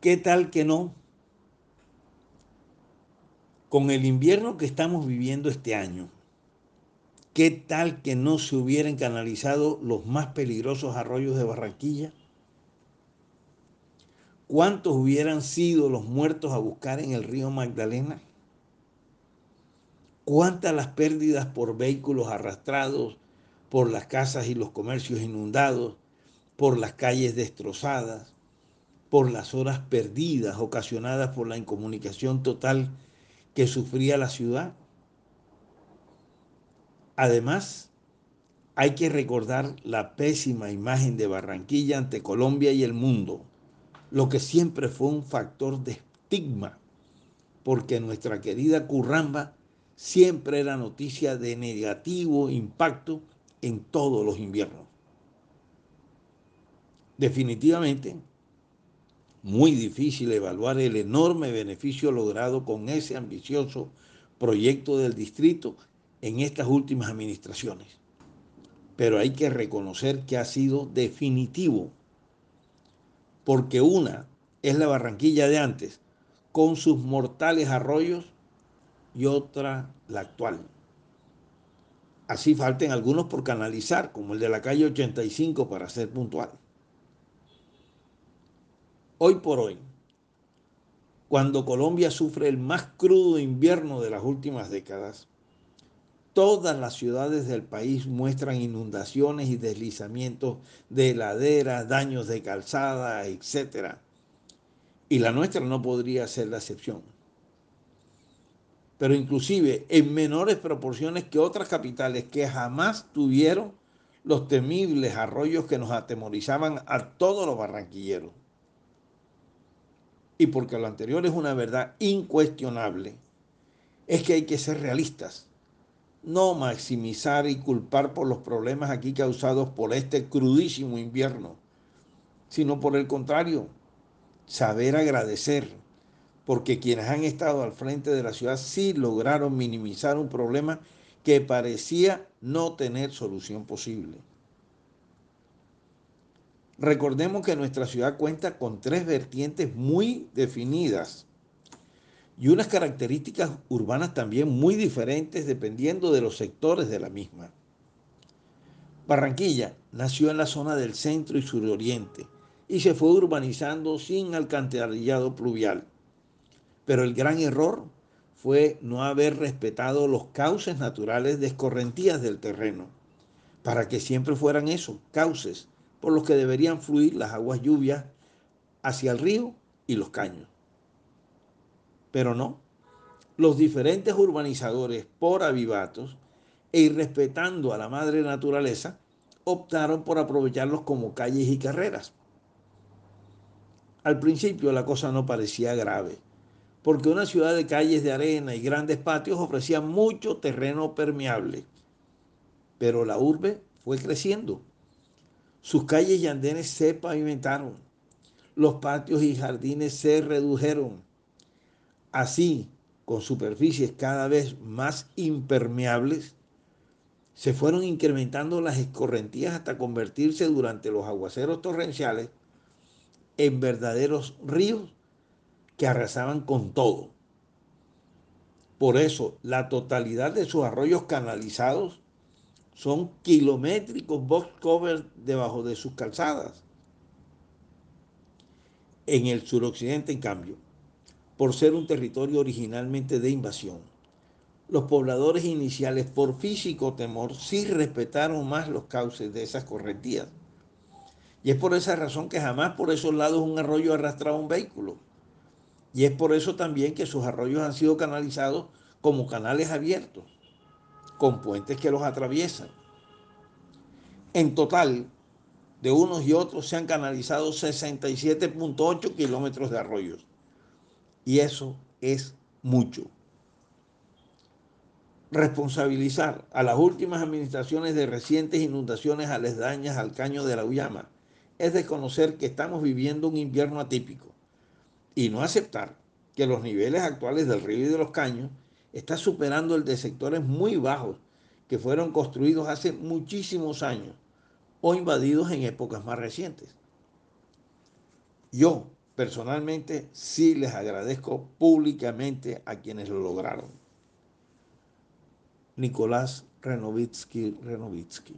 ¿Qué tal que no? Con el invierno que estamos viviendo este año, ¿qué tal que no se hubieran canalizado los más peligrosos arroyos de Barranquilla? ¿Cuántos hubieran sido los muertos a buscar en el río Magdalena? ¿Cuántas las pérdidas por vehículos arrastrados, por las casas y los comercios inundados, por las calles destrozadas, por las horas perdidas ocasionadas por la incomunicación total que sufría la ciudad? Además, hay que recordar la pésima imagen de Barranquilla ante Colombia y el mundo lo que siempre fue un factor de estigma, porque nuestra querida Curramba siempre era noticia de negativo impacto en todos los inviernos. Definitivamente, muy difícil evaluar el enorme beneficio logrado con ese ambicioso proyecto del distrito en estas últimas administraciones. Pero hay que reconocer que ha sido definitivo porque una es la Barranquilla de antes, con sus mortales arroyos, y otra la actual. Así falten algunos por canalizar, como el de la calle 85 para ser puntual. Hoy por hoy, cuando Colombia sufre el más crudo invierno de las últimas décadas, Todas las ciudades del país muestran inundaciones y deslizamientos de laderas, daños de calzada, etc. Y la nuestra no podría ser la excepción. Pero inclusive en menores proporciones que otras capitales que jamás tuvieron los temibles arroyos que nos atemorizaban a todos los barranquilleros. Y porque lo anterior es una verdad incuestionable, es que hay que ser realistas no maximizar y culpar por los problemas aquí causados por este crudísimo invierno, sino por el contrario, saber agradecer, porque quienes han estado al frente de la ciudad sí lograron minimizar un problema que parecía no tener solución posible. Recordemos que nuestra ciudad cuenta con tres vertientes muy definidas y unas características urbanas también muy diferentes dependiendo de los sectores de la misma. Barranquilla nació en la zona del centro y suroriente y se fue urbanizando sin alcantarillado pluvial. Pero el gran error fue no haber respetado los cauces naturales de escorrentías del terreno, para que siempre fueran esos cauces por los que deberían fluir las aguas lluvias hacia el río y los caños pero no. Los diferentes urbanizadores, por avivatos e irrespetando a la madre naturaleza, optaron por aprovecharlos como calles y carreras. Al principio la cosa no parecía grave, porque una ciudad de calles de arena y grandes patios ofrecía mucho terreno permeable. Pero la urbe fue creciendo. Sus calles y andenes se pavimentaron. Los patios y jardines se redujeron. Así, con superficies cada vez más impermeables, se fueron incrementando las escorrentías hasta convertirse durante los aguaceros torrenciales en verdaderos ríos que arrasaban con todo. Por eso, la totalidad de sus arroyos canalizados son kilométricos box covers debajo de sus calzadas. En el suroccidente, en cambio, por ser un territorio originalmente de invasión. Los pobladores iniciales, por físico temor, sí respetaron más los cauces de esas correntías. Y es por esa razón que jamás por esos lados un arroyo arrastraba un vehículo. Y es por eso también que sus arroyos han sido canalizados como canales abiertos, con puentes que los atraviesan. En total, de unos y otros se han canalizado 67.8 kilómetros de arroyos y eso es mucho. Responsabilizar a las últimas administraciones de recientes inundaciones aledañas al caño de la Uyama es desconocer que estamos viviendo un invierno atípico y no aceptar que los niveles actuales del río y de los caños están superando el de sectores muy bajos que fueron construidos hace muchísimos años o invadidos en épocas más recientes. Yo, Personalmente, sí les agradezco públicamente a quienes lo lograron. Nicolás Renovitsky Renovitsky.